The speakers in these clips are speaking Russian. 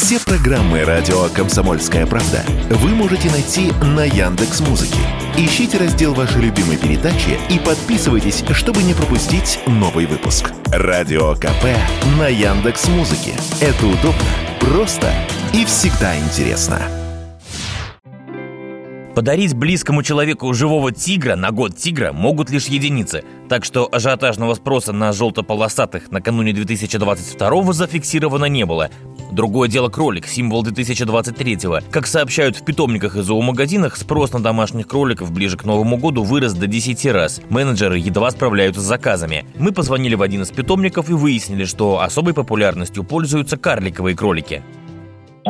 Все программы радио Комсомольская правда вы можете найти на Яндекс Музыке. Ищите раздел вашей любимой передачи и подписывайтесь, чтобы не пропустить новый выпуск. Радио КП на Яндекс Музыке. Это удобно, просто и всегда интересно. Подарить близкому человеку живого тигра на год тигра могут лишь единицы, так что ажиотажного спроса на желто-полосатых накануне 2022 зафиксировано не было. Другое дело кролик, символ 2023-го. Как сообщают в питомниках и зоомагазинах, спрос на домашних кроликов ближе к Новому году вырос до 10 раз. Менеджеры едва справляются с заказами. Мы позвонили в один из питомников и выяснили, что особой популярностью пользуются карликовые кролики.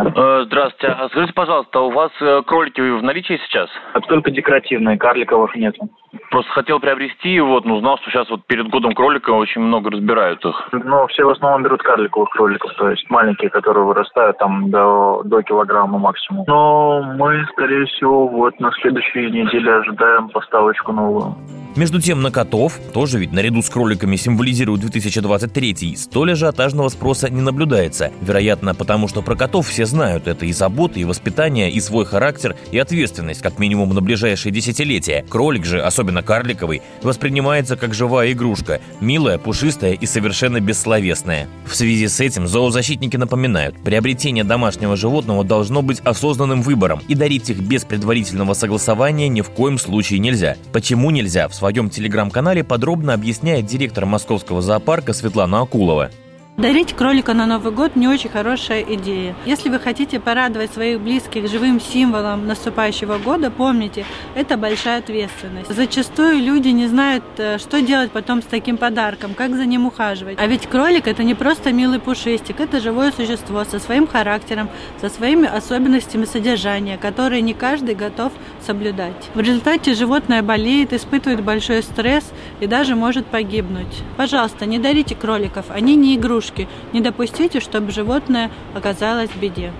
Э, Здравствуйте. А Скажите, пожалуйста, у вас э, кролики в наличии сейчас? Это только декоративные, карликовых нету. Просто хотел приобрести, вот, но узнал, что сейчас вот перед годом кролика очень много разбирают их. Но все в основном берут карликовых кроликов, то есть маленькие, которые вырастают там до, до килограмма максимум. Но мы, скорее всего, вот на следующей неделе ожидаем поставочку новую. Между тем на котов, тоже ведь наряду с кроликами символизирует 2023 столь ажиотажного спроса не наблюдается. Вероятно, потому что про котов все знают. Это и забота, и воспитание, и свой характер, и ответственность, как минимум на ближайшие десятилетия. Кролик же, особенно карликовый, воспринимается как живая игрушка, милая, пушистая и совершенно бессловесная. В связи с этим зоозащитники напоминают, приобретение домашнего животного должно быть осознанным выбором, и дарить их без предварительного согласования ни в коем случае нельзя. Почему нельзя, в своем телеграм-канале подробно объясняет директор московского зоопарка Светлана Акулова. Дарить кролика на Новый год не очень хорошая идея. Если вы хотите порадовать своих близких живым символом наступающего года, помните, это большая ответственность. Зачастую люди не знают, э, что делать потом с таким подарком, как за ним ухаживать. А ведь кролик это не просто милый пушистик, это живое существо со своим характером, со своими особенностями содержания, которые не каждый готов соблюдать. В результате животное болеет, испытывает большой стресс и даже может погибнуть. Пожалуйста, не дарите кроликов, они не игрушки игрушки. Не допустите, чтобы животное оказалось в беде.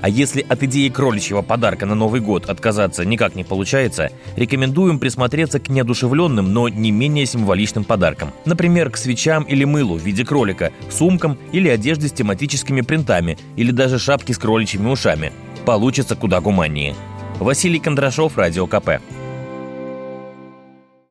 А если от идеи кроличьего подарка на Новый год отказаться никак не получается, рекомендуем присмотреться к неодушевленным, но не менее символичным подаркам. Например, к свечам или мылу в виде кролика, сумкам или одежде с тематическими принтами, или даже шапки с кроличьими ушами. Получится куда гуманнее. Василий Кондрашов, Радио КП.